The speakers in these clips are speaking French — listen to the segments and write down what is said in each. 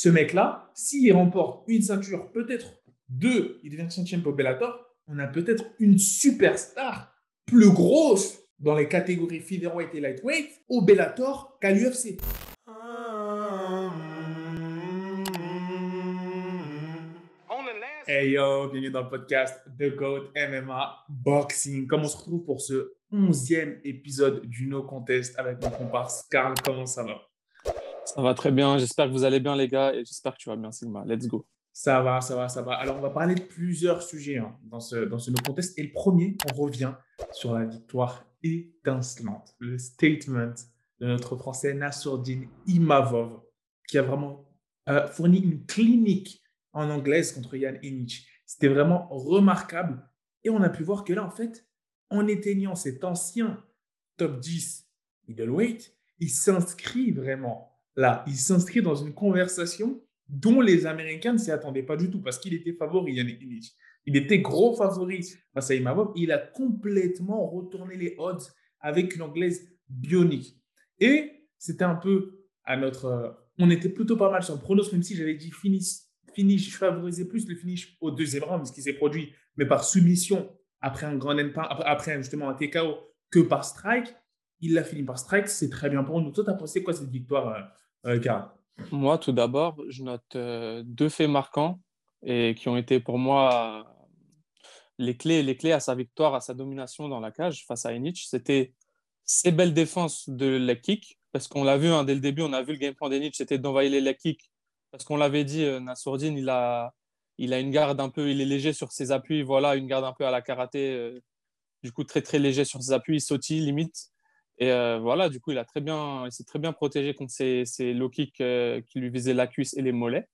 ce mec-là, s'il remporte une ceinture, peut-être deux, il devient champion pour Bellator, on a peut-être une superstar plus grosse dans les catégories featherweight et lightweight au Bellator qu'à l'UFC. Hey yo, bienvenue dans le podcast The Goat MMA Boxing. Comme on se retrouve pour ce onzième épisode du No Contest avec mon comparse Carl, comment ça va? Ça va très bien, j'espère que vous allez bien les gars et j'espère que tu vas bien Sigma. Let's go. Ça va, ça va, ça va. Alors on va parler de plusieurs sujets hein, dans, ce, dans ce No Contest. Et le premier, on revient sur la victoire étincelante, le statement de notre Français Nassourdine Imavov, qui a vraiment euh, fourni une clinique en anglaise contre Yann Enich. C'était vraiment remarquable. Et on a pu voir que là, en fait, en éteignant cet ancien top 10 middleweight, il s'inscrit vraiment là. Il s'inscrit dans une conversation dont les Américains ne s'y attendaient pas du tout parce qu'il était favori, Yann Enich. Il était gros favori face à Imavov. Il a complètement retourné les odds avec une anglaise bionique. Et c'était un peu à notre. Euh, on était plutôt pas mal sur le pronos, même si j'avais dit finish finish, je favorisais plus le finish au deuxième round, ce qui s'est produit, mais par soumission après un grand après justement un TKO, que par strike. Il l'a fini par strike, c'est très bien pour nous. Toi, tu as pensé quoi cette victoire, euh, euh Moi, tout d'abord, je note euh, deux faits marquants et qui ont été pour moi les clés, les clés à sa victoire, à sa domination dans la cage face à Enich. C'était ses belles défenses de la kick, parce qu'on l'a vu hein, dès le début, on a vu le game plan d'Enich, c'était d'envoyer les leg kicks parce qu'on l'avait dit, euh, Nassourdine, il a, il a une garde un peu, il est léger sur ses appuis, voilà, une garde un peu à la karaté, euh, du coup très très léger sur ses appuis, il sautille limite. Et euh, voilà, du coup, il a très bien, il s'est très bien protégé contre ces, ces low kicks qui lui visaient la cuisse et les mollets.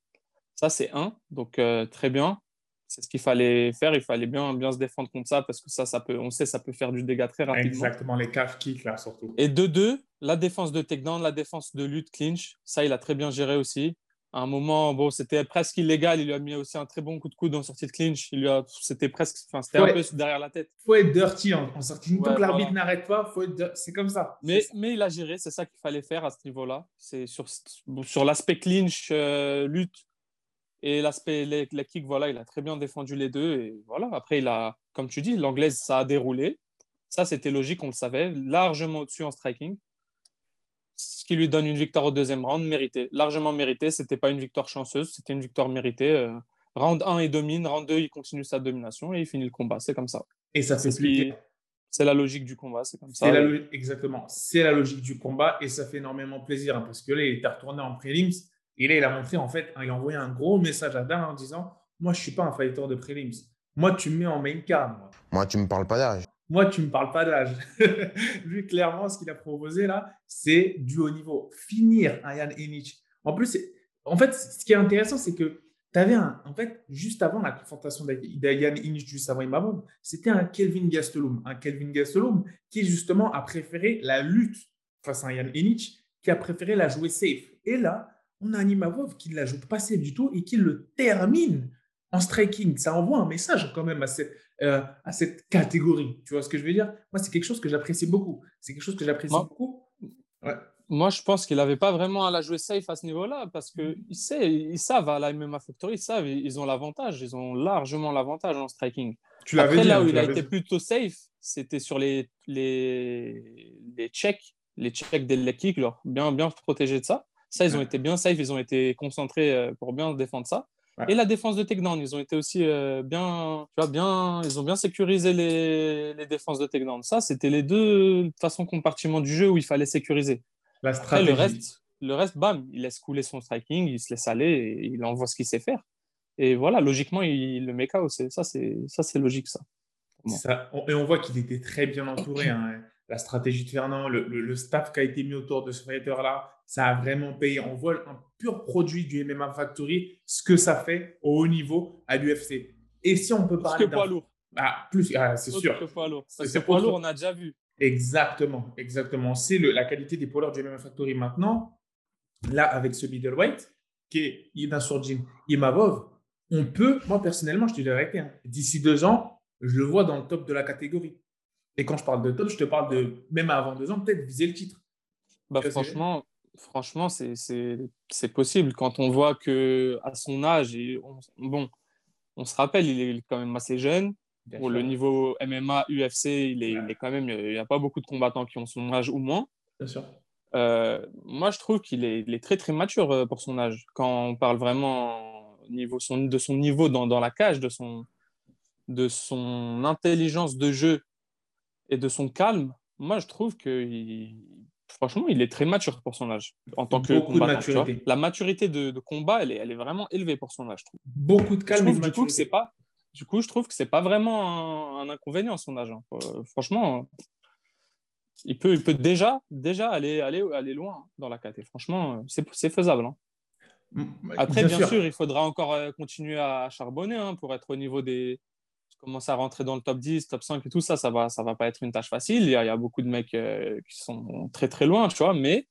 Ça, c'est un, donc très bien. C'est ce qu'il fallait faire. Il fallait bien, bien se défendre contre ça parce que ça, ça peut, on sait, ça peut faire du dégât très rapidement. Exactement, les calf kicks là surtout. Et de deux, la défense de takedown, la défense de lutte clinch, ça, il a très bien géré aussi à un moment, bon, c'était presque illégal. Il lui a mis aussi un très bon coup de coude en sortie de clinch. Il lui a, c'était presque, enfin, c'était un peu derrière la tête. Faut être dirty en, sortie. Tant que l'arbitre n'arrête pas, faut être, c'est comme ça. Mais, mais il a géré. C'est ça qu'il fallait faire à ce niveau-là. C'est sur, sur l'aspect clinch, euh, lutte et l'aspect la kick. Voilà, il a très bien défendu les deux. Et voilà. Après, il a, comme tu dis, l'anglaise, ça a déroulé. Ça, c'était logique, on le savait, largement au-dessus en striking ce qui lui donne une victoire au deuxième round, méritée, largement méritée. Ce n'était pas une victoire chanceuse, c'était une victoire méritée. Euh, round 1, il domine, round 2, il continue sa domination et il finit le combat. C'est comme ça. Et ça fait plaisir. C'est la logique du combat, c'est comme ça. Exactement, c'est la logique du combat et ça fait énormément plaisir hein, parce que là, il était retourné en prélims et là, il a montré, en fait, il a envoyé un gros message à Dan en disant Moi, je ne suis pas un fighter de prélims. Moi, tu me mets en main card. Moi, moi tu ne me parles pas d'âge. Moi, tu ne me parles pas d'âge. Lui, clairement, ce qu'il a proposé là, c'est du haut niveau. Finir un Yann Enich. En plus, en fait, ce qui est intéressant, c'est que tu avais un. En fait, juste avant la confrontation d'Yann Enich, juste avant Imamov, c'était un Kelvin Gastelum. Un Kelvin Gastelum qui, justement, a préféré la lutte face à Yann Enich, qui a préféré la jouer safe. Et là, on a un Imavov qui ne la joue pas safe du tout et qui le termine en striking. Ça envoie un message quand même à cette euh, à cette catégorie. Tu vois ce que je veux dire? Moi, c'est quelque chose que j'apprécie beaucoup. C'est quelque chose que j'apprécie beaucoup. Moi, je pense qu'il n'avait pas vraiment à la jouer safe à ce niveau-là parce qu'ils ils savent à la MMA Factory, ils savent, ils ont l'avantage, ils ont largement l'avantage en striking. Tu Après, dit, là où il a été plutôt safe, c'était sur les, les, les checks, les checks des leg kicks, bien, bien protégés de ça. Ça, ils ont été bien safe, ils ont été concentrés euh, pour bien défendre ça. Et la défense de takedown, ils ont été aussi euh, bien, tu vois, bien, ils ont bien sécurisé les, les défenses de takedown. Ça, c'était les deux façons compartiments du jeu où il fallait sécuriser. La stratégie. le reste, le reste, bam, il laisse couler son striking, il se laisse aller et il envoie ce qu'il sait faire. Et voilà, logiquement, il, le met KO. Ça, c'est ça, c'est logique, ça. ça. Et on voit qu'il était très bien entouré. Hein la stratégie de Fernand, le, staff qui a été mis autour de ce fighter-là, ça a vraiment payé. On voit un pur produit du MMA Factory, ce que ça fait au haut niveau à l'UFC. Et si on peut parler. Plus que poids lourd. Ah, plus, ah, c'est sûr. Que poids lourd. Parce que poids lourd, on a déjà vu. Exactement, exactement. C'est la qualité des poids lourds du MMA Factory maintenant. Là, avec ce middleweight, qui est Ina Surjin Imavov, on peut, moi personnellement, je te dirais, hein, d'ici deux ans, je le vois dans le top de la catégorie. Et quand je parle de top, je te parle de même avant deux ans, peut-être viser le titre. Bah, franchement, Franchement, c'est possible. Quand on voit que à son âge, et bon, on se rappelle, il est quand même assez jeune. Pour le niveau MMA, UFC, il est, il est quand même, il n'y a pas beaucoup de combattants qui ont son âge ou moins. Bien sûr. Euh, moi, je trouve qu'il est, est, très très mature euh, pour son âge. Quand on parle vraiment niveau son, de son niveau dans, dans, la cage, de son, de son intelligence de jeu et de son calme, moi je trouve que franchement, il est très mature pour son âge en tant que. La maturité de, de, combat, elle est, elle est vraiment élevée pour son âge. Je trouve. Beaucoup de calme. et du coup, c'est pas. Du coup, je trouve que c'est pas vraiment un, inconvénient son âge. Hein. Euh, franchement, il peut, il peut déjà, déjà aller, aller, aller loin dans la KT. Franchement, c'est faisable. Hein. Après, bien, sûr. il faudra encore euh, continuer à charbonner hein, pour être au niveau des. Commencer à rentrer dans le top 10, top 5 et tout ça, ça va, ça va pas être une tâche facile. Il y a, beaucoup de mecs euh, qui sont très très loin, tu vois, mais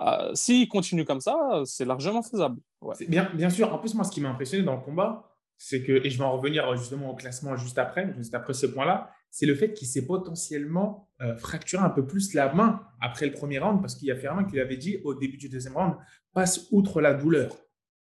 euh, s'il continue comme ça, c'est largement faisable. Bien, bien sûr. En plus, moi, ce qui m'a impressionné dans le combat, c'est que, et je vais en revenir justement au classement juste après, juste après ce point-là, c'est le fait qu'il s'est potentiellement euh, fracturé un peu plus la main après le premier round, parce qu'il y a Fermin qui lui avait dit au début du deuxième round, passe outre la douleur.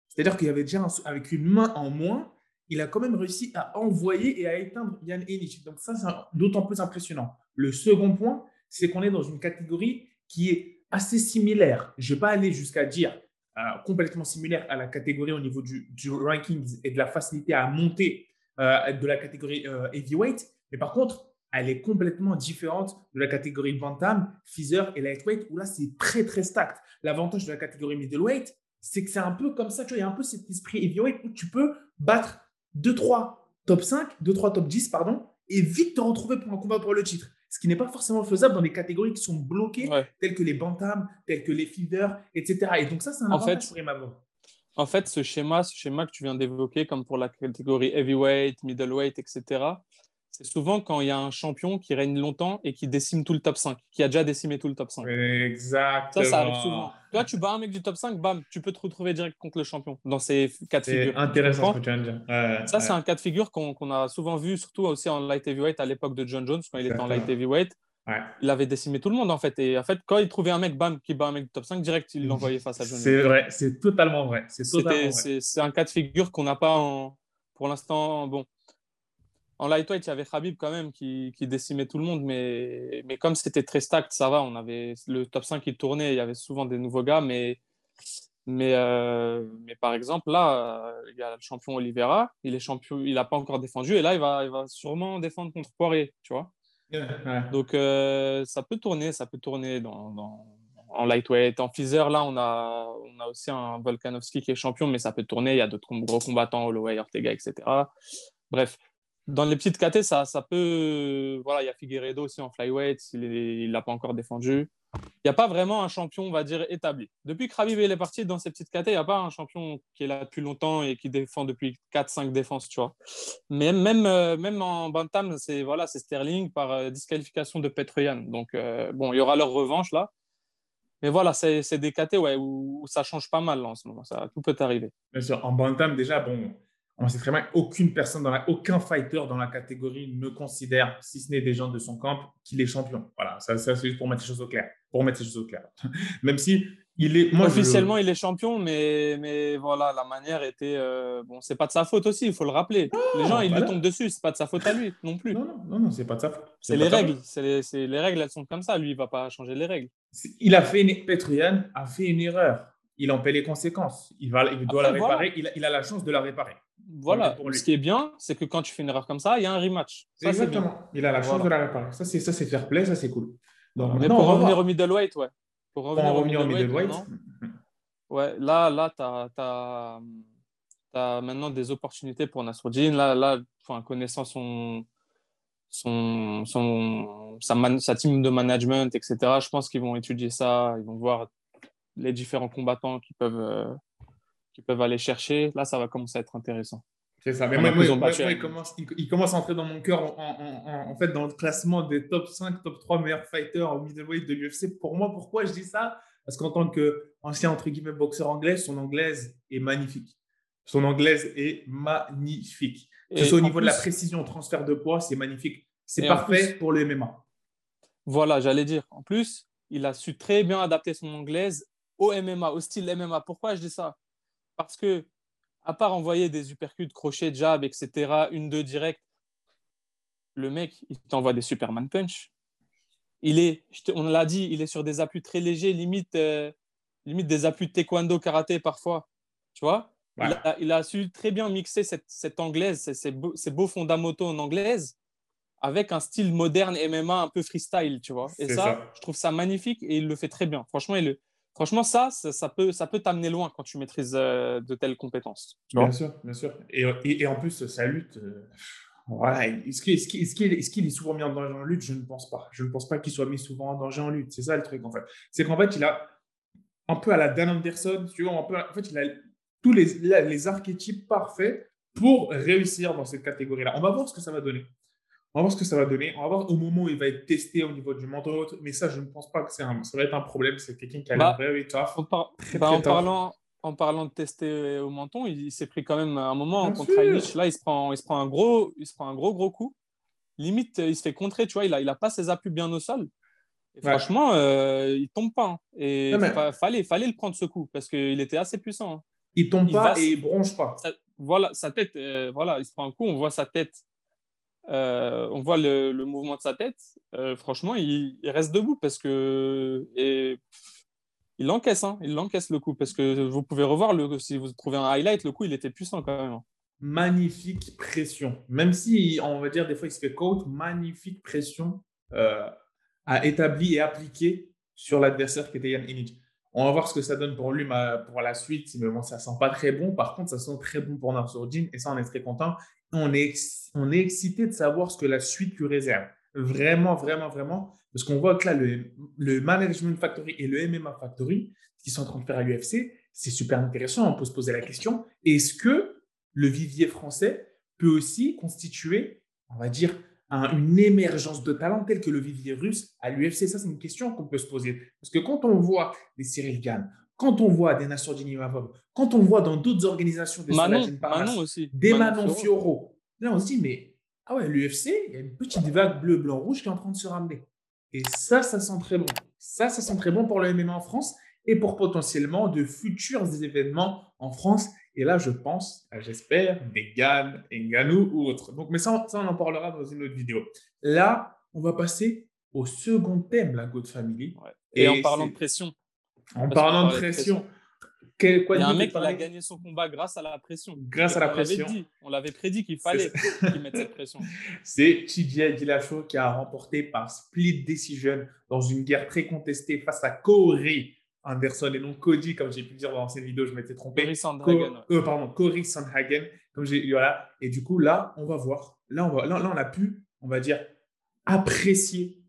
C'est-à-dire qu'il y avait déjà, avec une main en moins, il a quand même réussi à envoyer et à éteindre Yann Enich. Donc ça, c'est d'autant plus impressionnant. Le second point, c'est qu'on est dans une catégorie qui est assez similaire. Je ne vais pas aller jusqu'à dire euh, complètement similaire à la catégorie au niveau du, du ranking et de la facilité à monter euh, de la catégorie heavyweight, mais par contre, elle est complètement différente de la catégorie bantam, feather et lightweight, où là, c'est très, très stacked. L'avantage de la catégorie middleweight, c'est que c'est un peu comme ça, tu vois, il y a un peu cet esprit heavyweight où tu peux battre 2-3 top 5, 2-3 top 10, pardon, et vite te retrouver pour un combat pour le titre. Ce qui n'est pas forcément faisable dans les catégories qui sont bloquées, telles que les bantams, telles que les feather, etc. Et donc ça, c'est un avantage en fait, pour En fait, ce schéma, ce schéma que tu viens d'évoquer, comme pour la catégorie heavyweight, middleweight, etc., c'est souvent quand il y a un champion qui règne longtemps et qui décime tout le top 5, qui a déjà décimé tout le top 5. Exactement. Ça, ça arrive souvent. Toi, tu bats un mec du top 5, bam, tu peux te retrouver direct contre le champion dans ces cas de figure. C'est intéressant ce que tu viens de dire. ça, c'est un cas de figure qu'on a souvent vu, surtout aussi en light heavyweight à l'époque de John Jones, quand il était en light heavyweight. Il avait décimé tout le monde en fait. Et en fait, quand il trouvait un mec, bam, qui bat un mec du top 5, direct, il l'envoyait face à John C'est vrai, c'est totalement vrai. C'est un cas de figure qu'on n'a pas en... pour l'instant. Bon, en lightweight, il y avait Khabib quand même qui, décimait tout le monde, mais, mais comme c'était très stacked, ça va. On avait le top 5 qui tournait, il y avait souvent des nouveaux gars, mais, mais, euh, mais par exemple, là, euh, il y a le champion Oliveira, il est champion, il n'a pas encore défendu, et là, il va, il va sûrement défendre contre Poirier, tu vois. Donc, euh, ça peut tourner, ça peut tourner dans, en lightweight. En feather, là, on a, on a aussi un Volkanovski qui est champion, mais ça peut tourner. Il y a d'autres gros combattants, Holloway, Ortega, etc. Bref, dans les petites KT, ça, ça peut. Voilà, il y a Figueredo aussi en flyweight, il ne l'a pas encore défendu. Il n'y a pas vraiment un champion, on va dire, établi. Depuis que Khabib est parti dans ces petites KT, il n'y a pas un champion qui est là depuis longtemps et qui défend depuis 4-5 défenses, tu vois. Mais même, euh, même en Bantam, c'est voilà, Sterling par euh, disqualification de Petroyan. Donc, euh, bon, il y aura leur revanche là. Mais voilà, c'est des KT où, ça change pas mal en ce moment. Tout peut arriver. Bien sûr, en Bantam, déjà, bon, on sait très bien qu'aucune personne, dans la, aucun fighter dans la catégorie ne considère, si ce n'est des gens de son camp, qu'il est champion. Voilà, ça, c'est juste pour mettre les choses au clair. Pour mettre les choses au clair. Même si il est. Moi, Officiellement, il est champion, mais, mais voilà, la manière était. Euh, bon, c'est pas de sa faute aussi, il faut le rappeler. les gens, ils lui tombent dessus, c'est pas de sa faute à lui non plus. Non, non, non, non c'est pas de sa faute. C'est les règles. C'est les, les, règles, elles sont comme ça. Lui, il va pas changer les règles. Il a fait une... Petrian a fait une erreur. Il en paie les conséquences. Il, va, il doit la réparer. Il, il a la chance de la réparer. Voilà, ce qui est bien, c'est que quand tu fais une erreur comme ça, il y a un rematch. Exactement. Il a la chance de la réparer. Ça, c'est, ça, c'est fair play, ça, c'est cool. Donc, Mais pour revenir au middleweight, ouais. Pour revenir, au middleweight, ouais, là, là tu as, maintenant des opportunités pour Nasruddin. Là, là enfin, connaissant son, son, son, sa, sa, team de management, etc., je pense qu'ils vont étudier ça. Ils vont voir les différents combattants qui peuvent. Euh, qui peuvent aller chercher, là, ça va commencer à être intéressant. C'est ça. Mais moi, il, commence, il, commence, à entrer dans mon cœur en, en, fait dans le classement des top 5, top 3 meilleurs fighters au middleweight de l'UFC. Pour moi, pourquoi je dis ça? Parce qu'en tant qu'ancien entre guillemets boxeur anglais, son anglaise est magnifique. Son anglaise est magnifique. Que ce soit au niveau de la précision, transfert de poids, c'est magnifique. C'est parfait pour le MMA. Voilà, j'allais dire. En plus, il a su très bien adapter son anglaise au MMA, au style MMA. Pourquoi je dis ça? Parce que, à part envoyer des uppercuts, crochets, jab, etc., une, deux direct, le mec, il t'envoie des Superman punch. Il est, on l'a dit, il est sur des appuis très légers, limite, euh, limite des appuis de taekwondo, karaté parfois. Tu vois? Il, a, su très bien mixer cette, anglaise, ces, beaux, fondamentaux en anglaise, avec un style moderne MMA un peu freestyle, tu vois? Et ça, je trouve ça magnifique et il le fait très bien. Franchement, il, franchement ça, ça, peut, ça peut t'amener loin quand tu maîtrises euh, de telles compétences. bien sûr, bien sûr. Et, en plus, sa lutte, euh, voilà. Est-ce qu'il est, souvent mis en danger en lutte? Je ne pense pas. Je ne pense pas qu'il soit mis souvent en danger en lutte. C'est ça le truc, en fait. C'est qu'en fait, il a un peu à la Dan Anderson, tu vois, un peu, en fait, il a tous les, les archétypes parfaits pour réussir dans cette catégorie-là. On va voir ce que ça va donner. On va voir ce que ça va donner. On va voir au moment où il va être testé au niveau du mentor. Mais ça, je ne pense pas que ça va être un problème. C'est quelqu'un qui a bah, l'air very tough. Bah, en, parlant, en parlant de tester au menton, il, s'est pris quand même un moment contre Heinrich. Là, il se, prend, il, se prend un gros, il se prend un gros, gros coup. Limite, il se fait contrer. Tu vois, il n'a il a pas ses appuis bien au sol. Franchement, euh, il tombe pas. Hein. Et il fallait, fallait le prendre ce coup parce qu'il était assez puissant. Hein. Il tombe pas et il bronche pas. voilà, sa tête, euh, voilà, il se prend un coup, on voit sa tête, euh, on voit le, mouvement de sa tête. Euh, franchement, il, reste debout parce que il encaisse, hein, il encaisse le coup parce que vous pouvez revoir si vous trouvez un highlight, le coup il était puissant quand même. Hein. Magnifique pression, même si on va dire des fois il se fait coach, magnifique pression à établi et appliqué sur l'adversaire qui était Yann Inich. On va voir ce que ça donne pour lui pour la suite. Mais bon, ça sent pas très bon. Par contre, ça sent très bon pour Nassourdine et ça, on est très content. On est, on est excité de savoir ce que la suite lui réserve. Vraiment, vraiment, vraiment. Parce qu'on voit que là, le, Management Factory et le MMA Factory, ce qu'ils sont en train de faire à l'UFC, c'est super intéressant. On peut se poser la question est-ce que le vivier français peut aussi constituer, on va dire, une émergence de talent tel que le vivier russe à l'UFC Ça, c'est une question qu'on peut se poser. Parce que quand on voit des Cyril Gann, quand on voit des Nassur Dinimavov, quand on voit dans d'autres organisations des Manon, Manon aussi. des Manon, Fioro, là on se dit, mais ah ouais, l'UFC, il y a une petite vague bleu, blanc, rouge qui est en train de se ramener. Et ça, ça sent très bon. Ça, ça sent très bon pour le MMA en France et pour potentiellement de futurs événements en France et là, je pense, j'espère, des Gann, Nganou ou autres. Donc, mais ça, ça, on en parlera dans une autre vidéo. Là, on va passer au second thème, la Good Family. Et, en parlant de pression. En parlant de pression. il y a un mec qui a gagné son combat grâce à la pression. Grâce à la pression. on l'avait prédit qu'il fallait qu'il mette cette pression. C'est TJ Dillashaw qui a remporté par split decision dans une guerre très contestée face à Corey Anderson et non Cody, comme j'ai pu dire dans cette vidéo, je m'étais trompé. Cory Sandhagen. Euh, pardon, Cory Sandhagen. Comme j'ai, voilà. Et du coup, là, on va voir. Là on, va, là, on a pu, on va dire, apprécier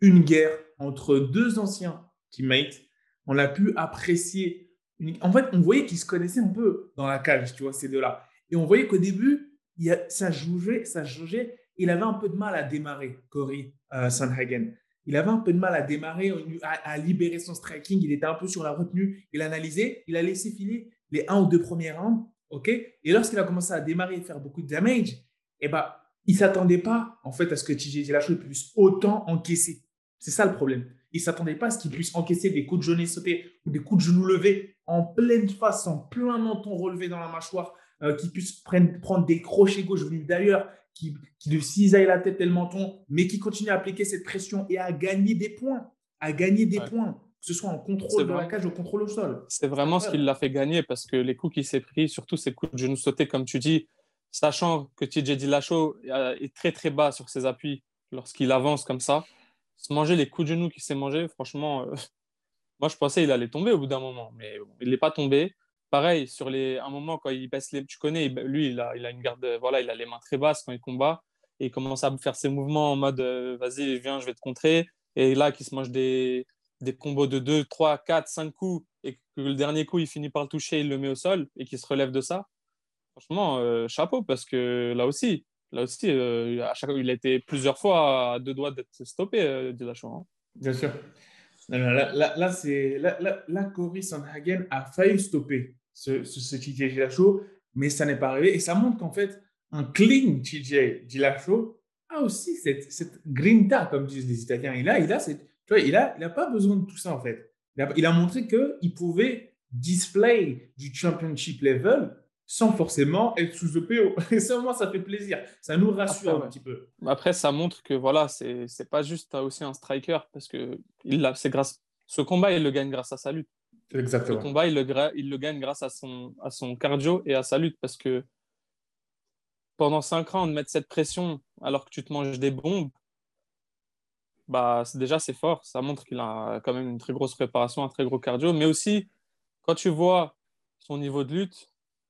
une guerre entre deux anciens teammates. On a pu apprécier. En fait, on voyait qu'ils se connaissaient un peu dans la cage, tu vois, ces deux-là. Et on voyait qu'au début, il a, ça jouait, ça jouait. Il avait un peu de mal à démarrer, Cory euh, Sandhagen il avait un peu de mal à démarrer, à, libérer son striking. Il était un peu sur la retenue. Il analysait, il a laissé filer les un ou deux premiers rounds. ok? Et lorsqu'il a commencé à démarrer et faire beaucoup de damage, eh ben, il ne s'attendait pas en fait, à ce que TJ Dillashaw puisse autant encaisser. C'est ça le problème. Il ne s'attendait pas à ce qu'il puisse encaisser des coups de genou sautés ou des coups de genoux levés en pleine face, en plein menton relevé dans la mâchoire, euh, qu'il puisse prendre, prendre des crochets gauche venus d'ailleurs, qui, qui lui cisaille la tête et le menton, mais qui continue à appliquer cette pression et à gagner des points, à gagner des points, que ce soit en contrôle de la cage ou contrôle au sol. C'est vraiment ce qui l'a fait gagner parce que les coups qu'il s'est pris, surtout ces coups de genoux sautés, comme tu dis, sachant que TJ Dillashaw euh, est très très bas sur ses appuis lorsqu'il avance comme ça, se manger les coups de genoux qu'il s'est mangé, franchement, euh, moi je pensais qu'il allait tomber au bout d'un moment, mais il n'est pas tombé pareil, sur les, un moment, quand il baisse les. Tu connais, lui, il a, il a une garde. Voilà, il a les mains très basses quand il combat. Et il commence à faire ses mouvements en mode euh, vas-y, viens, je vais te contrer. Et là, qu'il se mange des, des combos de 2, 3, 4, 5 coups et que le dernier coup, il finit par le toucher, il le met au sol et qu'il se relève de ça. Franchement, euh, chapeau parce que là aussi, là aussi euh, à chaque... il a été plusieurs fois à deux doigts d'être stoppé, euh, hein. Bien sûr. Là, là, là, c'est, là, là, Cory Sandhagen a failli stopper ce, ce, ce TJ Dillashaw, mais ça n'est pas arrivé. Et ça montre qu'en fait, un clean TJ Dillashaw a aussi cette, cette grinta, comme disent les Italiens. Et là, il a cette, il n'a il a pas besoin de tout ça, en fait. Il a, il a montré qu'il pouvait display du championship level sans forcément être sous EPO. Et ça, moi, ça fait plaisir. Ça nous rassure Après, ouais. un petit peu. Après, ça montre que voilà, c'est c'est pas juste euh, aussi un striker parce que il c'est grâce ce combat, il le gagne grâce à sa lutte. Ce Exactement. combat, il le, il le gagne grâce à son, à son cardio et à sa lutte parce que pendant 5 ans, de mettre cette pression alors que tu te manges des bombes, bah, déjà, c'est fort. Ça montre qu'il a quand même une très grosse préparation, un très gros cardio. Mais aussi, quand tu vois son niveau de lutte,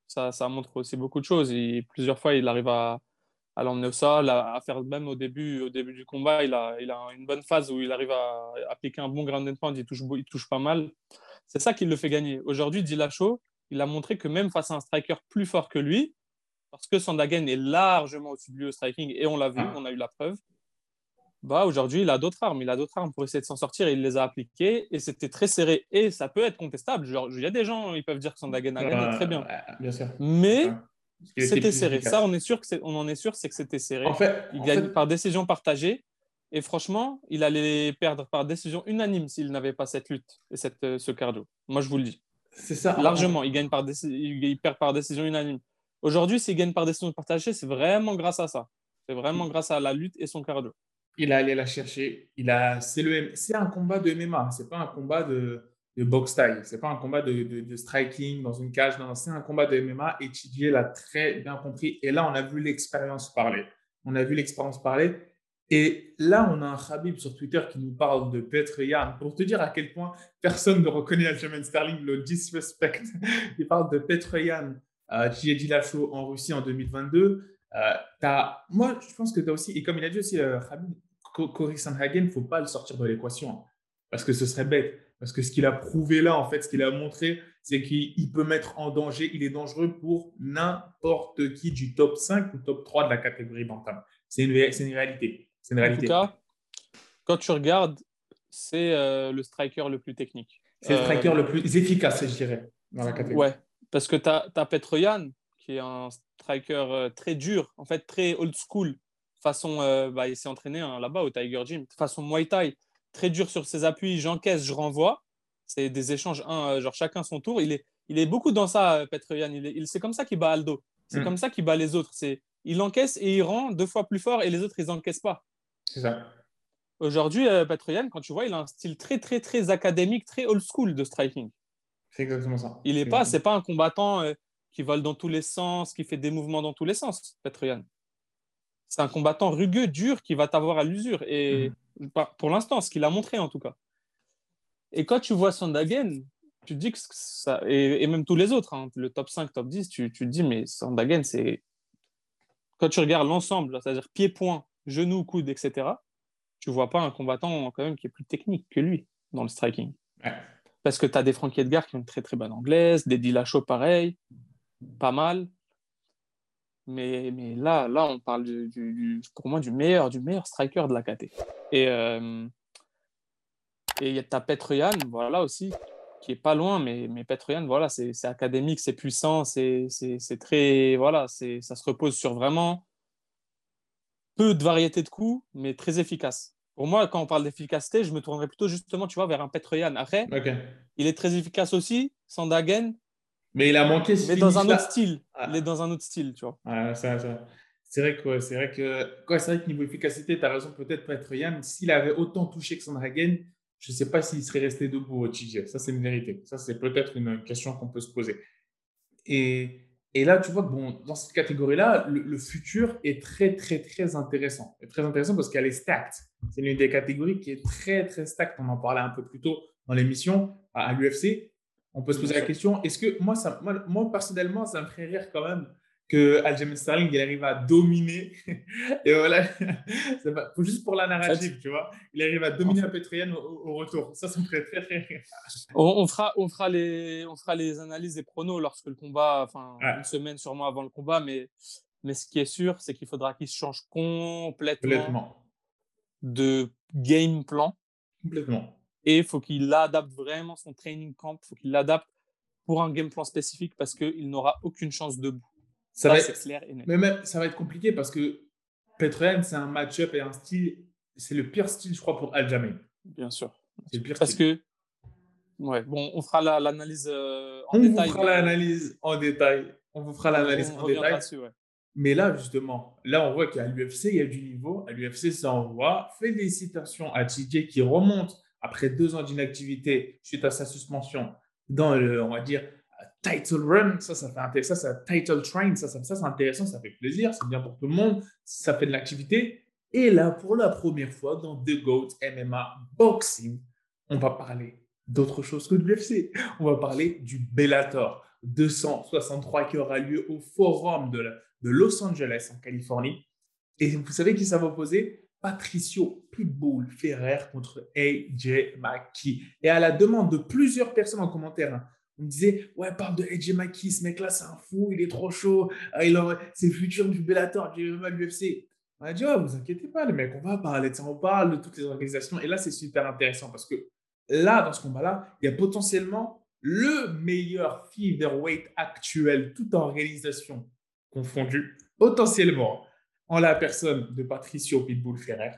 ça, ça montre aussi beaucoup de choses. Plusieurs fois, il arrive à, à l'emmener au sol, à, à faire même au début, au début du combat, il a, il a une bonne phase où il arrive à appliquer un bon ground and pound, il touche, il touche pas mal. C'est ça qui le fait gagner. Aujourd'hui, Dillashaw, il a montré que même face à un striker plus fort que lui, parce que Sandagen est largement au-dessus de lui au striking, et on l'a vu, Ah. on a eu la preuve, bah aujourd'hui, il a d'autres armes. Il a d'autres armes pour essayer de s'en sortir, et il les a appliquées, et c'était très serré. Et ça peut être contestable. Genre, il y a des gens, ils peuvent dire que Sandagen a gagné, très bien. ouais, bien sûr. Mais Ouais. C'était serré. efficace. Ça, on, est sûr que c'est- on en est sûr, c'est que c'était serré. En fait, Il en gagne fait, par décision partagée. Et franchement, il allait perdre par décision unanime s'il n'avait pas cette lutte et cette, euh, ce cardio. Moi, je vous le dis. c'est ça. En- Largement, il, gagne par il il perd par décision unanime. Aujourd'hui, s'il gagne par décision partagée, c'est vraiment grâce à ça. C'est vraiment grâce à la lutte et son cardio. Il a allé la chercher. Il a, c'est le, c'est un combat de MMA. C'est pas un combat de, de boxe taille. C'est pas un combat de, de, striking dans une cage. Non, c'est un combat de MMA. Et TJ l'a très bien compris. Et là, on a vu l'expérience parler. On a vu l'expérience parler. Et là, on a un Khabib sur Twitter qui nous parle de Petr Yan pour te dire à quel point personne ne reconnaît Aljamain Sterling, le disrespect. Il parle de Petr Yan, euh, Dillashaw en Russie en 2022. Euh, moi, je pense que tu as aussi, et comme il a dit aussi, euh, Khabib, Cory Sandhagen, il ne faut pas le sortir de l'équation. hein, parce que ce serait bête. Parce que ce qu'il a prouvé là, en fait, ce qu'il a montré, c'est qu'il il peut mettre en danger, il est dangereux pour n'importe qui du top 5 ou top 3 de la catégorie bantam. C'est une, ré- c'est une réalité. C'est une En tout cas, quand tu regardes, c'est euh, le striker le plus technique. c'est le Euh, striker le plus efficace, je dirais, dans la catégorie. Ouais, parce que tu as, Petroyan, qui est un striker euh, très dur, en fait très old school, façon, euh, bah, il s'est entraîné hein, là-bas au Tiger Gym, façon Muay Thai, très dur sur ses appuis, j'encaisse, je renvoie. C'est des échanges, un, euh, genre chacun son tour. Il est, il est beaucoup dans ça, euh, Petroyan. Il il, c'est comme ça qu'il bat Aldo. C'est Mm. comme ça qu'il bat les autres. C'est, il encaisse et il rend deux fois plus fort et les autres, ils encaissent pas. C'est ça. Aujourd'hui, euh, Petroyan, quand tu vois, il a un style très, très, très académique, très old school de striking. C'est exactement ça. Il est C'est pas, c'est pas un combattant euh, qui vole dans tous les sens, qui fait des mouvements dans tous les sens, Petroyan. C'est un combattant rugueux, dur, qui va t'avoir à l'usure. Et pas- pour l'instant, ce qu'il a montré en tout cas. Et quand tu vois Sandagen, tu te dis que ça, et, et même tous les autres, hein, le top 5, top 10, tu, tu te dis, mais Sandagen, c'est. Quand tu regardes l'ensemble, c'est-à-dire pied-point, genou, coude, etc., tu vois pas un combattant quand même qui est plus technique que lui dans le striking. Ouais. Parce que tu as des Frankie Edgar qui ont une très très bonne anglaise, des Dillashaw pareil, pas mal. Mais, mais là, là, on parle du, du- du- pour moi du meilleur, du meilleur striker de la KT. Et euh, et il y a ta Petroyan, voilà aussi, qui est pas loin, mais, mais Petroyan, voilà, c'est académique, c'est puissant, c'est très, voilà, c'est ça se repose sur vraiment peu de variété de coups, mais très efficace. Pour moi, quand on parle d'efficacité, je me tournerais plutôt justement, tu vois, vers un Petroyan. Après, il est très efficace aussi, Sandagen, Mais il a manqué ce mais dans un autre style. Ah. Il est dans un autre style, tu vois. Ça, ça. C'est vrai que, ouais, c'est vrai que, c'est vrai que niveau efficacité, tu as raison, peut-être Petroyan, s'il avait autant touché que Sandragen, je ne sais pas s'il serait resté debout au TJ. Ça, c'est une vérité. Ça, c'est peut-être une question qu'on peut se poser. Et, et là, tu vois que bon, dans cette catégorie-là, le, le futur est très, très, très intéressant. Est très intéressant parce qu'elle est stacked. C'est l'une des catégories qui est très, très stacked. On en parlait un peu plus tôt dans l'émission à, à l'UFC. On peut se poser la question, est-ce que moi, ça, moi, moi, personnellement, ça me ferait rire quand même que Aljamain Sterling il arrive à dominer. Et voilà. Pas- juste pour la narrative tu vois. Il arrive à dominer un Petroyan au, au retour. Ça ça me ferait très très rire. On, on fera, on, fera les, on fera les analyses et pronos lorsque le combat, enfin, Ouais. une semaine sûrement avant le combat, mais, mais ce qui est sûr, c'est qu'il faudra qu'il se change complètement, complètement. de game plan. Complètement et faut qu'il adapte vraiment son training camp, faut qu'il l'adapte pour un game plan spécifique parce qu'il n'aura aucune chance debout. ça, Ça, va être, clair et net. mais même ça va être compliqué parce que Petroyan c'est un match-up et un style c'est le pire style je crois pour Aljamain Bien sûr. C'est pire. Parce que, ouais, bon, on fera l'analyse euh, en détail. On fera l'analyse en détail. On vous fera l'analyse en détail. Mais là, justement, là, on voit qu'à l'UFC, il y a du niveau. À l'UFC, ça envoie. Félicitations à TJ qui remonte après deux ans d'inactivité suite à sa suspension dans le, on va dire, title run. Ça, ça fait intéressant. Ça, title train. Ça, ça, ça c'est intéressant. Ça fait plaisir. C'est bien pour tout le monde. Ça fait de l'activité. Et là, pour la première fois dans The GOAT MMA Boxing, on va parler d'autre chose que de l'UFC. On va parler du Bellator 263 qui aura lieu au Forum de, de Los Angeles en Californie. Et vous savez qui ça va opposer? Patricio Pitbull Ferrer contre AJ McKee. Et à la demande de plusieurs personnes en commentaire, hein, on me disait Ouais, parle de AJ McKee, ce mec-là, c'est un fou, il est trop chaud, il c'est le futur du Bellator, du MMA, de l'UFC. On a dit Oh, vous inquiétez pas, les mecs, on va parler de ça, on parle de toutes les organisations. Et là, c'est super intéressant parce que là, dans ce combat-là, il y a potentiellement le meilleur featherweight actuel, toute organisation confondue, potentiellement en la personne de Patricio Pitbull Ferrer,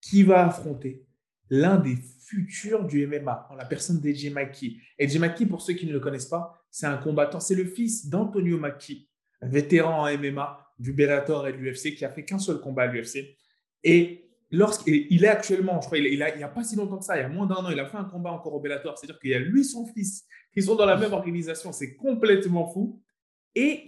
qui va affronter l'un des futurs du MMA, en la personne d'Eji Maki. Eji Maki, pour ceux qui ne le connaissent pas, c'est un combattant, c'est le fils d'Antonio Maki, vétéran en MMA du Bellator et de l'UFC, qui a fait qu'un seul combat à l'UFC. Et lorsqu'il est actuellement, je crois, il n'y a, pas si longtemps que ça, il y a moins d'un an, il a fait un combat encore au Bellator. C'est-à-dire qu'il y a lui et son fils qui sont dans la même organisation. C'est complètement fou. Et,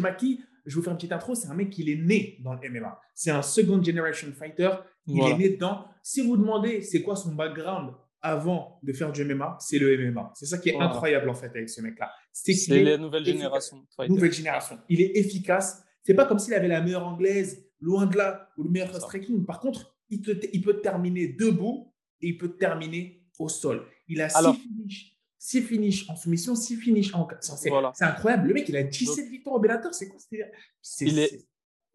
Maki, je vous fais une petite intro, c'est un mec qui est né dans le MMA. C'est un second generation fighter. Il est né dedans. Si vous demandez c'est quoi son background avant de faire du MMA, c'est le MMA. C'est ça qui est incroyable en fait avec ce mec-là. C'est la nouvelle génération. Nouvelle génération. Il est efficace. C'est pas comme s'il avait la meilleure anglaise, loin de là, ou le meilleur striking. Par contre, il, il peut terminer debout et il peut terminer au sol. Il a six finishes 6 finishes en soumission, 6 finishes en. C'est c'est incroyable. Le mec, il a 17 victoires au Bellator. C'est quoi c'est, Il est,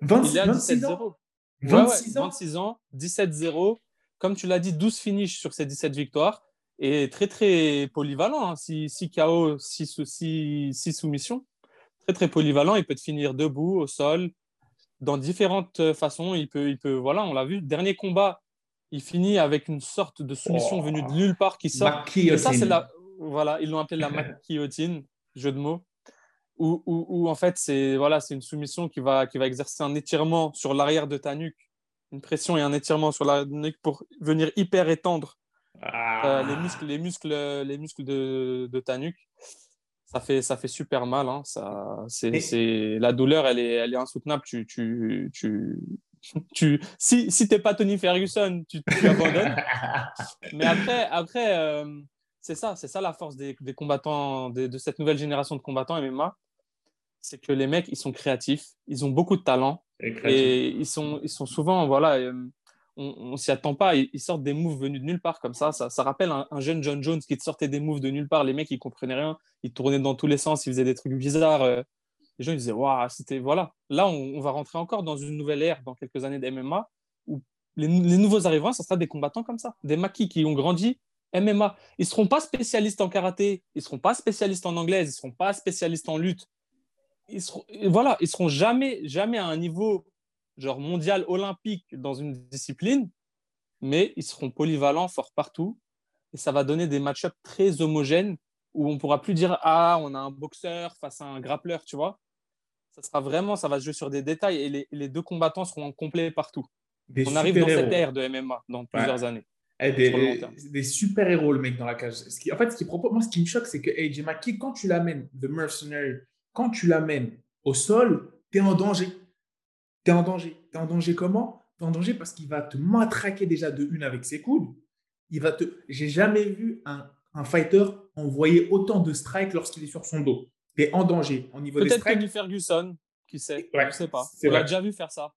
26, il est à 17 0 26 ans? 26 ans, 17-0. Comme tu l'as dit, 12 finishes sur ces 17 victoires. Et très, très polyvalent. 6, hein. KO, 6, 6, 6 soumissions. Très, très polyvalent. Il peut te finir debout, au sol, dans différentes façons. Il peut, il peut voilà, on l'a vu. Dernier combat, il finit avec une sorte de soumission oh. venue de nulle part qui sort. Et ça, c'est la, voilà, ils l'ont appelé la maquillotine, jeu de mots. Où, en fait, c'est voilà, une soumission qui va, qui va exercer un étirement sur l'arrière de ta nuque, une pression et un étirement sur la nuque pour venir hyper étendre euh, les, ah. muscles, les, muscles, les muscles de, de, ta nuque. Ça fait, ça fait super mal. Hein. Ça, c'est, la douleur, elle est, elle est insoutenable. Tu, tu, tu, tu, si si tu n'es pas Tony Ferguson, tu, tu abandonnes. Mais après, après euh, c'est ça, c'est ça la force des, combattants, de, cette nouvelle génération de combattants MMA. C'est que les mecs, ils sont créatifs, ils ont beaucoup de talent et, ils, sont, ils sont souvent, voilà, euh, on, ne s'y attend pas, ils, sortent des moves venus de nulle part comme ça. Ça, rappelle un, jeune John Jones qui te sortait des moves de nulle part. Les mecs, ils comprenaient rien, ils tournaient dans tous les sens, ils faisaient des trucs bizarres. Euh. les gens ils disaient, waouh, c'était voilà. Là, on, va rentrer encore dans une nouvelle ère dans quelques années d'MMA où les, les, nouveaux arrivants, ça sera des combattants comme ça, des maquis qui ont grandi MMA. Ils ne seront pas spécialistes en karaté, ils ne seront pas spécialistes en anglaise, ils ne seront pas spécialistes en lutte. Ils seront, voilà, ils seront jamais, jamais à un niveau genre mondial olympique dans une discipline, mais ils seront polyvalents, forts partout. Et ça va donner des match-ups très homogènes où on ne pourra plus dire Ah, on a un boxeur face à un grappleur, tu vois. Ça sera vraiment, ça va se jouer sur des détails et les, deux combattants seront complets partout. on arrive dans cette ère de MMA dans plusieurs années. Eh, des, super-héros, le mec, dans la cage. Ce qui, en fait, ce qui propose, moi, ce qui me choque, c'est que AJ McKee, quand tu l'amènes, The Mercenary, quand tu l'amènes au sol, tu es en danger. Tu es en danger. Tu es en danger comment? Tu es en danger parce qu'il va te matraquer déjà de une avec ses coudes. Il va te. J'ai jamais vu un, un fighter envoyer autant de strikes lorsqu'il est sur son dos. Tu es en danger au niveau des strikes. Peut-être Ferguson, qui sait. je ne sais pas. On l'a déjà vu faire ça.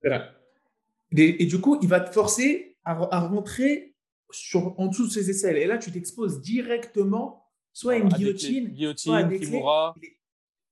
Et, du coup, il va te forcer à, à rentrer sur, en dessous de ses aisselles. Et là, tu t'exposes directement soit à une guillotine, guillotine, soit à des Kimura.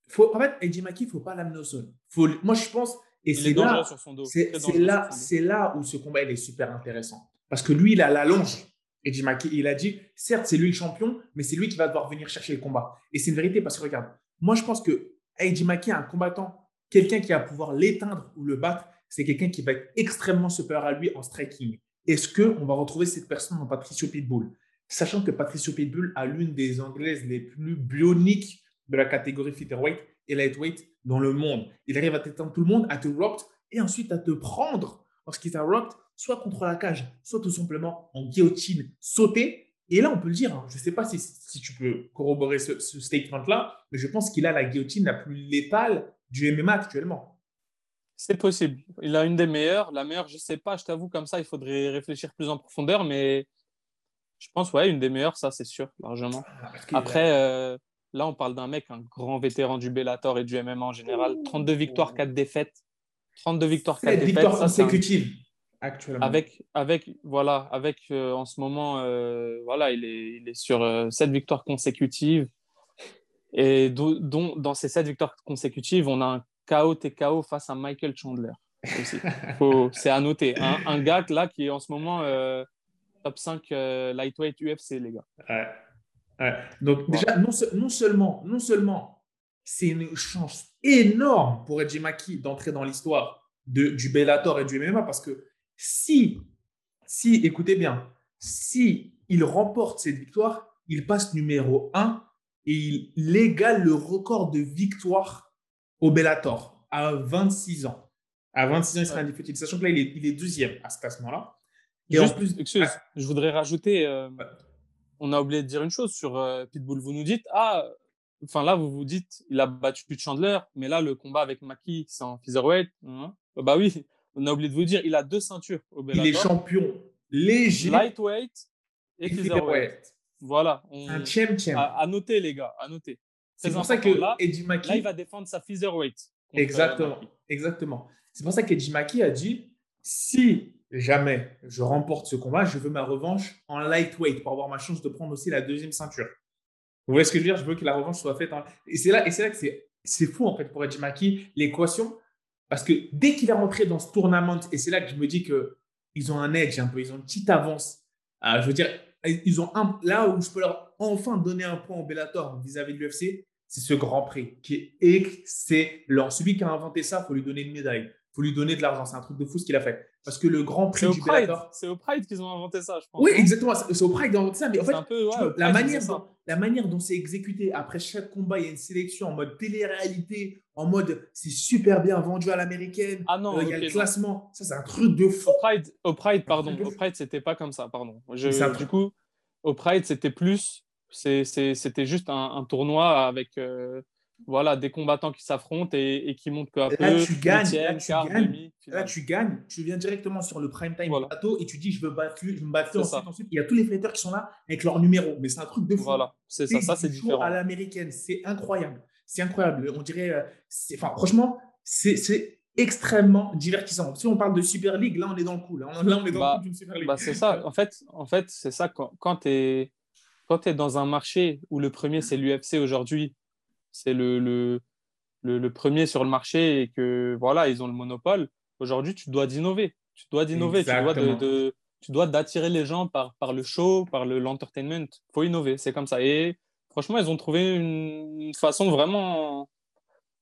Faut, en fait, Eddie Maki, il ne faut pas l'amener au sol. Faut, moi, je pense, et c'est là, c'est là, c'est là où ce combat il est super intéressant. Parce que lui, il a la longe. Eddie Maki, il a dit, certes, c'est lui le champion, mais c'est lui qui va devoir venir chercher le combat. Et c'est une vérité parce que regarde, moi, je pense que Eddie Maki, un combattant, quelqu'un qui va pouvoir l'éteindre ou le battre, c'est quelqu'un qui va être extrêmement supérieur à lui en striking est-ce qu'on va retrouver cette personne dans Patricio Pitbull? Sachant que Patricio Pitbull a l'une des Anglaises les plus bioniques de la catégorie featherweight et lightweight dans le monde. Il arrive à t'éteindre tout le monde, à te rock et ensuite à te prendre lorsqu'il t'a rocked, soit contre la cage, soit tout simplement en guillotine, sauter. Et là, on peut le dire, hein, je ne sais pas si, tu peux corroborer ce statement-là, mais je pense qu'il a la guillotine la plus létale du MMA actuellement. C'est possible. Il a une des meilleures. La meilleure, je ne sais pas, je t'avoue, comme ça, il faudrait réfléchir plus en profondeur, mais je pense, ouais, une des meilleures, ça, c'est sûr, largement. Ah, Après, euh, là, on parle d'un mec, un grand vétéran du Bellator et du MMA en général. 32 victoires, 4 défaites. 32 victoires, 4 défaites. victoires consécutives, actuellement. Avec, avec, voilà, avec euh, en ce moment, euh, voilà, il est, il est sur 7 victoires consécutives. Et dont, dans ces 7 victoires consécutives, on a un KO TKO face à Michael Chandler. c'est à noter. Un, gars là qui est en ce moment euh, top 5 euh, lightweight UFC, les gars. Ouais. Donc, déjà, non, non, seulement, non seulement c'est une chance énorme pour Edgy Maki d'entrer dans l'histoire du Bellator et du MMA parce que si, si, écoutez bien, si il remporte cette victoire, il passe numéro 1 et il égale le record de victoire au Bellator à 26 ans. À 26 ans, il sera indéfectible. Sachant que là, il est, il est deuxième à ce classement-là. Et en plus, excuse, ah. je voudrais rajouter, euh, on a oublié de dire une chose sur euh, Pitbull. Vous nous dites, ah, enfin là, vous vous dites, il a battu Chandler, mais là, le combat avec Maki, c'est en featherweight. Hein? bah oui, on a oublié de vous dire, il a deux ceintures au Bellator. Il est champion léger. Lightweight et, featherweight. Voilà. un champ champ. À, à, noter, les gars, à noter. C'est pour ça que là, Eddie Maki. Là, il va défendre sa featherweight. Exactement. Exactement. C'est pour ça qu'Eddie Maki a dit si jamais je remporte ce combat, je veux ma revanche en lightweight pour avoir ma chance de prendre aussi la deuxième ceinture. Vous voyez ce que je veux dire? Je veux que la revanche soit faite. En... Et c'est là, et c'est là que c'est fou en fait pour Eddie Maki l'équation parce que dès qu'il est rentré dans ce tournament, et c'est là que je me dis que ils ont un edge un peu, ils ont une petite avance. Euh, je veux dire, ils ont là où je peux leur enfin donner un point au Bellator vis-à-vis de l'UFC, c'est ce Grand Prix qui est excellent. Celui qui a inventé ça, faut lui donner une médaille. Il faut lui donner de l'argent. C'est un truc de fou ce qu'il a fait. Parce que le Grand Prix du Bellator. C'est au Pride qu'ils ont inventé ça, je pense. Oui, exactement. C'est au Pride qu'ils ont inventé ça. Mais en fait, la, manière dont, la manière dont c'est exécuté, après chaque combat, il y a une sélection en mode télé-réalité, en mode c'est super bien vendu à l'américaine. Ah non, euh, il y a le classement. Ça, c'est un truc de fou. Au Pride, au Pride pardon. Au Pride, c'était pas comme ça, pardon. du coup, au Pride, c'était plus. C'était juste un, tournoi avec. Euh, voilà, des combattants qui s'affrontent et, qui montent peu à peu. Là, tu gagnes. là, tu, gagnes là, tu gagnes. Tu viens directement sur le prime time plateau et tu dis je veux battre, je me battre ensuite, ensuite. Il y a tous les fighters qui sont là avec leur numéro. Mais c'est un truc de fou. Voilà, c'est ça, ça c'est différent. à l'américaine, c'est incroyable. C'est incroyable. On dirait. Euh, enfin, franchement, c'est extrêmement divertissant. Si on parle de Super League, là, on est dans le coup. Là, on, est dans bah, le coup d'une Super League. Bah, c'est ça. En fait, en fait c'est ça. Quand, quand tu es, es, dans un marché où le premier, c'est l'UFC aujourd'hui, c'est le, le, le, premier sur le marché et que voilà, ils ont le monopole. Aujourd'hui, tu dois d'innover. Tu dois d'innover. Tu dois de, tu dois d'attirer les gens par, par le show, par l'entertainment. Il faut innover. C'est comme ça. Et franchement, ils ont trouvé une façon vraiment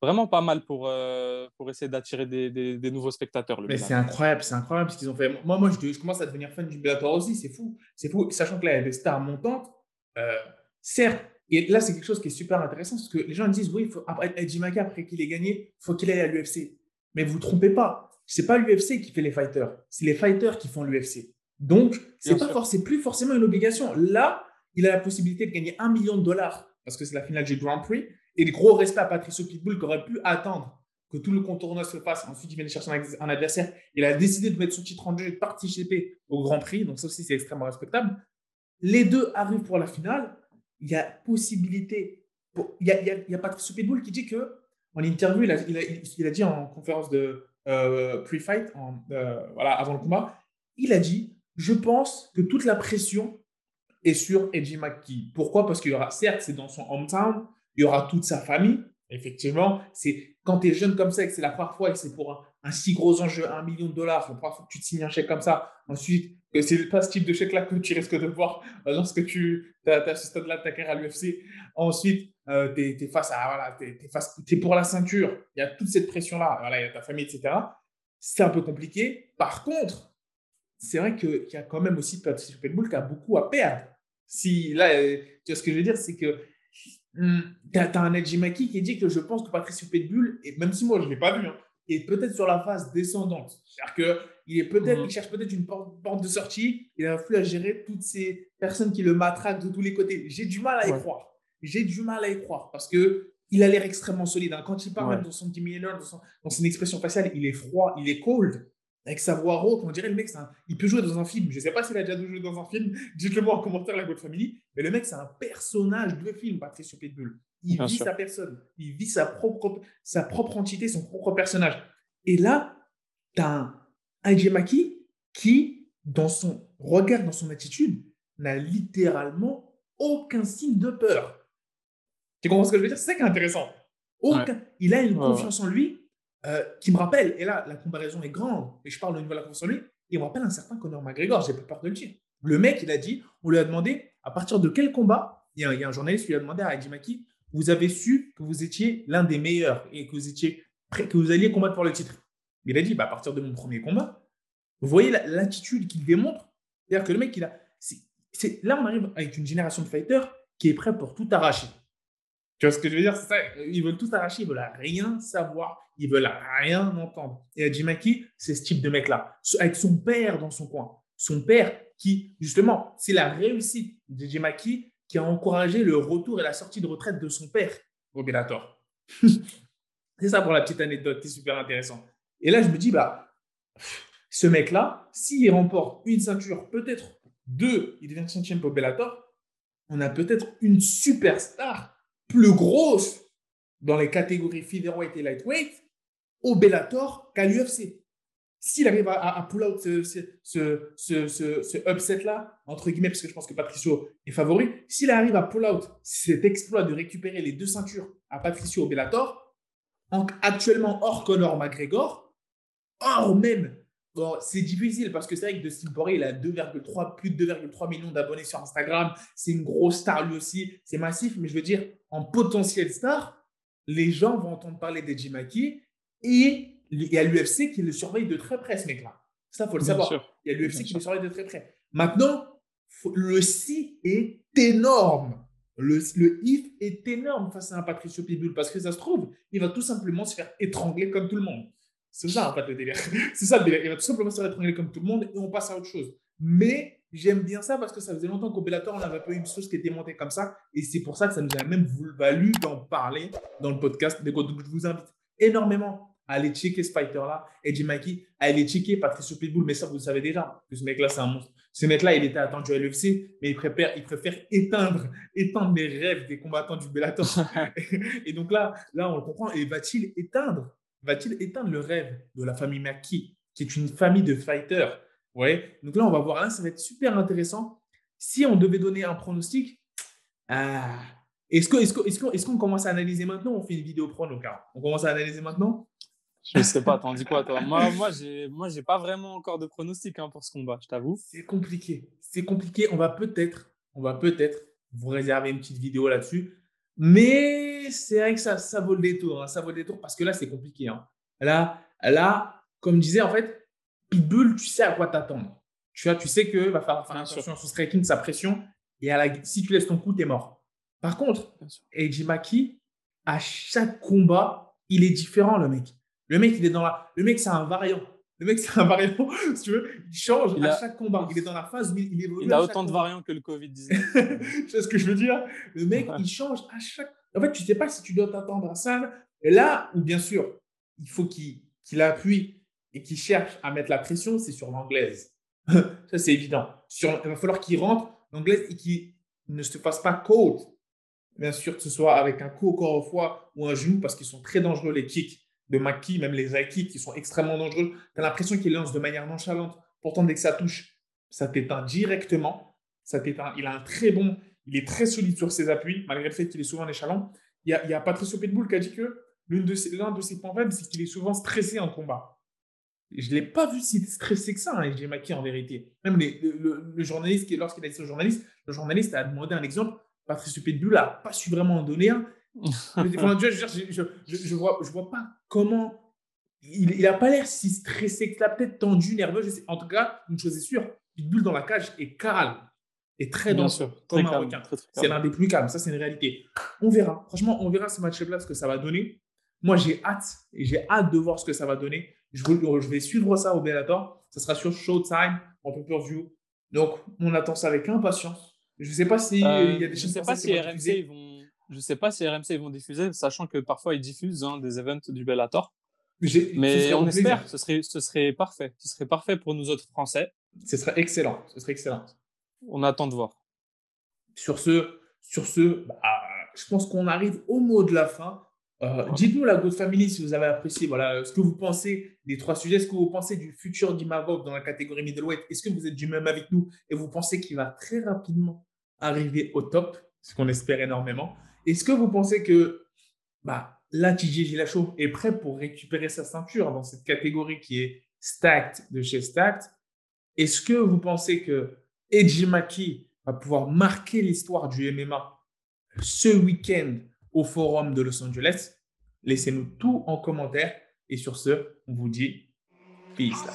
vraiment pas mal pour, euh, pour essayer d'attirer des, des, nouveaux spectateurs. Mais c'est incroyable, c'est incroyable ce qu'ils ont fait. Moi, moi je, commence à devenir fan du Bellator aussi, c'est fou. C'est fou, sachant que là, il y a des stars montantes. Euh, certes, et là, c'est quelque chose qui est super intéressant parce que les gens disent oui, faut, après Eddie Maka, après qu'il ait gagné, il faut qu'il aille à l'UFC. Mais vous ne vous trompez pas, c'est pas l'UFC qui fait les fighters, c'est les fighters qui font l'UFC. Donc, c'est pas forcément, plus forcément une obligation. Là, il a la possibilité de gagner un million de dollars parce que c'est la finale du Grand Prix. Et le gros respect à Patricio Pitbull qui aurait pu attendre que tout le contournement se fasse. Ensuite, il vient chercher un, adversaire. Il a décidé de mettre son titre en jeu et de participer au Grand Prix. Donc, ça aussi, c'est extrêmement respectable. Les deux arrivent pour la finale il y a possibilité. il, y a, il, y a, Patrice Pitbull qui dit que, en interview, il a, dit en conférence de euh, pre-fight, euh, voilà, avant le combat, il a dit Je pense que toute la pression est sur Edgy McKee. Pourquoi? Parce qu'il y aura, certes, c'est dans son hometown, il y aura toute sa famille. Effectivement, c'est quand tu es jeune comme ça et que c'est la première fois que c'est pour un, si gros enjeu, un million de dollars, la première fois que tu te signes un chèque comme ça, ensuite c'est pas ce type de chèque-là que tu risques de voir lorsque tu as, ce stade-là de ta carrière à l'UFC. Ensuite, euh, tu es. Voilà, pour la ceinture. Il y a toute cette pression-là. Voilà, il y a ta famille, etc. C'est un peu compliqué. Par contre, c'est vrai qu'il y a quand même aussi Patricio Pitbull qui a beaucoup à perdre. Si, là, euh, tu vois ce que je veux dire, c'est que hmm, tu as, un Edgy Maki qui dit que je pense que Patricio Pitbull, et même si moi je ne l'ai pas vu, hein, est peut-être sur la phase descendante. C'est-à-dire qu'il est peut-être, mhm. il cherche peut-être une porte, de sortie, il a plus à gérer toutes ces personnes qui le matraquent de tous les côtés. J'ai du mal à y croire. J'ai du mal à y croire parce que il a l'air extrêmement solide. Hein. Quand il parle dans son 10 millions, dans, dans son expression faciale, il est froid, il est cold avec sa voix rauque, on dirait le mec, il peut jouer dans un film. Je ne sais pas s'il a déjà joué dans un film, dites-le moi en commentaire, la votre famille. Mais le mec, c'est un personnage de film, Patricio Pitbull. Il vit sa personne, il vit sa propre, sa propre entité, son propre personnage. Et là, tu as un Maki qui, dans son regard, dans son attitude, n'a littéralement aucun signe de peur. Tu comprends ce que je veux dire? C'est ça qui est intéressant. Aucun. Il a une confiance en lui euh, qui me rappelle, et là, la comparaison est grande, et je parle au niveau de la confiance en lui, il me rappelle un certain Conor McGregor, j'ai pas peur de le dire. Le mec, il a dit, on lui a demandé à partir de quel combat, il y a, il y a un journaliste qui lui a demandé à Eddie Maki, vous avez su que vous étiez l'un des meilleurs et que vous étiez prêt, que vous alliez combattre pour le titre. Il a dit, bah, à partir de mon premier combat, vous voyez l'attitude qu'il démontre, c'est-à-dire que le mec, il a, là, on arrive avec une génération de fighters qui est prêt pour tout arracher. Tu vois ce que je veux dire? Ils veulent tout arracher, ils veulent rien savoir, ils veulent rien entendre. Et Jimaki, c'est ce type de mec-là, avec son père dans son coin. Son père qui, justement, c'est la réussite de Jimaki qui a encouragé le retour et la sortie de retraite de son père au Bellator. c'est ça pour la petite anecdote, c'est super intéressant. Et là, je me dis, bah, ce mec-là, s'il remporte une ceinture, peut-être deux, il devient champion pour Bellator, on a peut-être une superstar plus grosse dans les catégories featherweight et lightweight au Bellator qu'à l'UFC. S'il arrive à, pull out ce, ce, ce, ce upset-là, entre guillemets, parce que je pense que Patricio est favori, s'il arrive à pull out cet exploit de récupérer les deux ceintures à Patricio au Bellator, actuellement hors Conor McGregor, hors même Bon, c'est difficile parce que c'est vrai que Dustin Poirier, il a 2,3, plus de 2,3 millions d'abonnés sur Instagram. C'est une grosse star lui aussi. C'est massif, mais je veux dire, en potentiel star, les gens vont entendre parler d'Edgy Maki et il y a l'UFC qui le surveille de très près, ce mec-là. Ça, il faut le savoir. Il y a l'UFC qui le surveille de très près. Maintenant, le si est énorme. Le, le if est énorme face à un Patricio Pitbull parce que ça se trouve, il va tout simplement se faire étrangler comme tout le monde. C'est ça, en fait, le délire. C'est ça le délire. Il va tout simplement se faire comme tout le monde et on passe à autre chose. Mais j'aime bien ça parce que ça faisait longtemps qu'au Bellator, on n'avait pas eu une chose qui était montée comme ça. Et c'est pour ça que ça nous a même valu d'en parler dans le podcast. Donc, je vous invite énormément à aller checker ce fighter-là, Eddie Maki, à aller checker Patricio Pitbull. Mais ça, vous le savez déjà, que ce mec-là, c'est un monstre. Ce mec-là, il était attendu à l'UFC, mais il préfère, il préfère éteindre, éteindre les rêves des combattants du Bellator. et donc là, là, on le comprend. Et va-t-il éteindre va-t-il éteindre le rêve de la famille Maki, qui est une famille de fighters? Ouais. Donc là, on va voir, là, ça va être super intéressant. Si on devait donner un pronostic, ah, est-ce qu'on est est commence à analyser maintenant on fait une vidéo prono, On commence à analyser maintenant? Je ne sais pas, t'en dis quoi, toi? Moi, moi je n'ai pas vraiment encore de pronostic hein, pour ce combat, je t'avoue. C'est compliqué. C'est compliqué. On va peut-être, on va peut-être vous réserver une petite vidéo là-dessus. Mais c'est vrai que ça, ça vaut le détour. Hein. ça vaut le détour parce que là, c'est compliqué. Hein. Là, là, comme je disais, en fait, Pitbull, tu sais à quoi t'attendre. Tu, vois, tu sais que va falloir faire attention à son striking, sa pression. Et à la, si tu laisses ton coup, tu es mort. Par contre, Eiji Maki, à chaque combat, il est différent, le mec. Le mec, il est dans la. Le mec, c'est un variant. Le mec, c'est un variant, si tu veux, il change à chaque combat. Il est dans la phase, il évolue. Il a autant de variants que le Covid-19. tu sais ce que je veux dire? Le mec, il change à chaque. En fait, tu ne sais pas si tu dois t'attendre à ça. Et là, ou bien sûr, il faut qu'il appuie et qu'il cherche à mettre la pression, c'est sur l'anglaise. ça, c'est évident. Sur, il va falloir qu'il rentre l'anglaise et qu'il ne se fasse pas côte. Bien sûr, que ce soit avec un coup au corps au foie ou un genou, parce qu'ils sont très dangereux, les kicks de Maki, même les kicks qui sont extrêmement dangereux. Tu as l'impression qu'il lance de manière nonchalante. Pourtant, dès que ça touche, ça t'éteint directement. Ça t'éteint. Il a un très bon, il est très solide sur ses appuis, malgré le fait qu'il est souvent échalon. Il y a, il y a Patricio Pitbull qui a dit que l'un de, ses, de ses points faibles, c'est qu'il est souvent stressé en combat. Je ne l'ai pas vu si stressé que ça, hein, j'ai Maki en vérité. Même le, journaliste, lorsqu'il a dit au journaliste, le journaliste a demandé un exemple. Patricio Pitbull n'a pas su vraiment en donner un. je, je, je, vois, je vois pas comment il n'a pas l'air si stressé que ça, peut-être tendu, nerveux. Je sais. En tout cas, une chose est sûre, Pitbull dans la cage est calme et très dense, comme un requin. C'est l'un des plus calmes, ça c'est une réalité. On verra, franchement, on verra ce match-là, ce que ça va donner. Moi, j'ai hâte, et j'ai hâte de voir ce que ça va donner. Je, je vais suivre ça au Bellator. Ça sera sur Showtime, en pay-per-view. Donc, on attend ça avec impatience. Je ne sais pas si euh, il y a des Je ne sais pas si RMC ils vont. Je sais pas si RMC vont diffuser, sachant que parfois ils diffusent hein, des events du Bellator. Mais on espère, ce serait, ce serait parfait. Ce serait parfait pour nous autres Français. Ce serait excellent. Ce serait excellent. On attend de voir. Sur ce, sur ce bah, je pense qu'on arrive au mot de la fin. Euh, dites-nous, la Good Family, si vous avez apprécié voilà, ce que vous pensez des trois sujets, ce que vous pensez du futur d'Imavok dans la catégorie middleweight? Est-ce que vous êtes du même avec nous et vous pensez qu'il va très rapidement arriver au top, ce qu'on espère énormément Est-ce que vous pensez que bah, là, TJ est prêt pour récupérer sa ceinture dans cette catégorie qui est stacked de chez Stacked? Est-ce que vous pensez que Eji Maki va pouvoir marquer l'histoire du MMA ce week-end au forum de Los Angeles? Laissez-nous tout en commentaire. Et sur ce, on vous dit peace.